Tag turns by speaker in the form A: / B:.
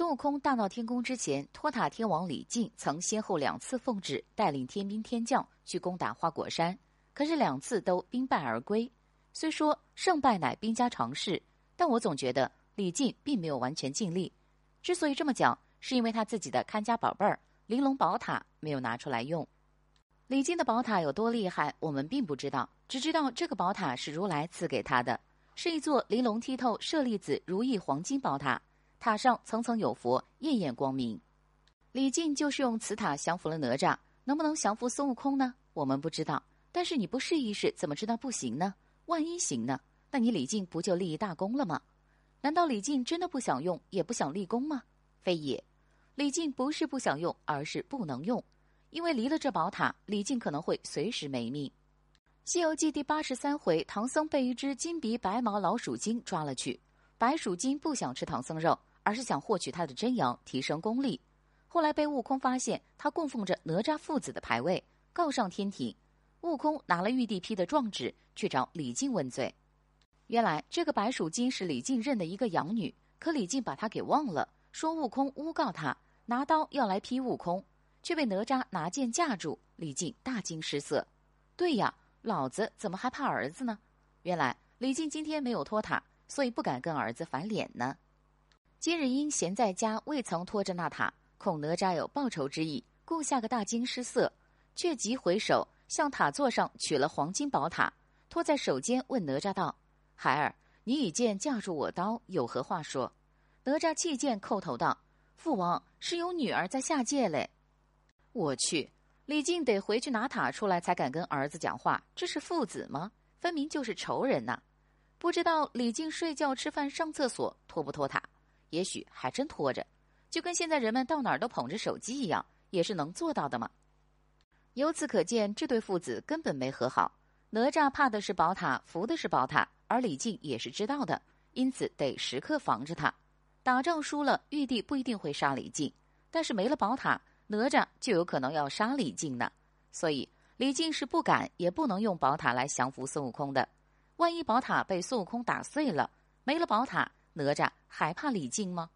A: 孙悟空大闹天宫之前，托塔天王李靖曾先后两次奉旨带领天兵天将去攻打花果山，可是两次都兵败而归。虽说胜败乃兵家常事，但我总觉得李靖并没有完全尽力。之所以这么讲，是因为他自己的看家宝贝儿玲珑宝塔没有拿出来用。李靖的宝塔有多厉害，我们并不知道，只知道这个宝塔是如来赐给他的，是一座玲珑剔透、舍利子如意黄金宝塔。塔上层层有佛，艳艳光明。李靖就是用此塔降服了哪吒，能不能降服孙悟空呢？我们不知道。但是你不试一试，怎么知道不行呢？万一行呢？那你李靖不就立一大功了吗？难道李靖真的不想用，也不想立功吗？非也，李靖不是不想用，而是不能用，因为离了这宝塔，李靖可能会随时没命。《西游记》第八十三回，唐僧被一只金鼻白毛老鼠精抓了去，白鼠精不想吃唐僧肉。而是想获取他的真阳，提升功力。后来被悟空发现，他供奉着哪吒父子的牌位，告上天庭。悟空拿了玉帝批的状纸去找李靖问罪。原来这个白鼠精是李靖认的一个养女，可李靖把她给忘了，说悟空诬告他，拿刀要来劈悟空，却被哪吒拿剑架住。李靖大惊失色。对呀，老子怎么还怕儿子呢？原来李靖今天没有托塔，所以不敢跟儿子翻脸呢。今日因闲在家，未曾拖着那塔，恐哪吒有报仇之意，故下个大惊失色，却急回首向塔座上取了黄金宝塔，托在手间，问哪吒道：“孩儿，你以剑架住我刀，有何话说？”哪吒弃剑叩头道：“父王是有女儿在下界嘞。”我去，李靖得回去拿塔出来，才敢跟儿子讲话，这是父子吗？分明就是仇人呐！不知道李靖睡觉、吃饭、上厕所拖不拖塔？也许还真拖着，就跟现在人们到哪儿都捧着手机一样，也是能做到的嘛。由此可见，这对父子根本没和好。哪吒怕的是宝塔，服的是宝塔，而李靖也是知道的，因此得时刻防着他。打仗输了，玉帝不一定会杀李靖，但是没了宝塔，哪吒就有可能要杀李靖呢。所以李靖是不敢也不能用宝塔来降服孙悟空的。万一宝塔被孙悟空打碎了，没了宝塔。哪吒还怕李靖吗？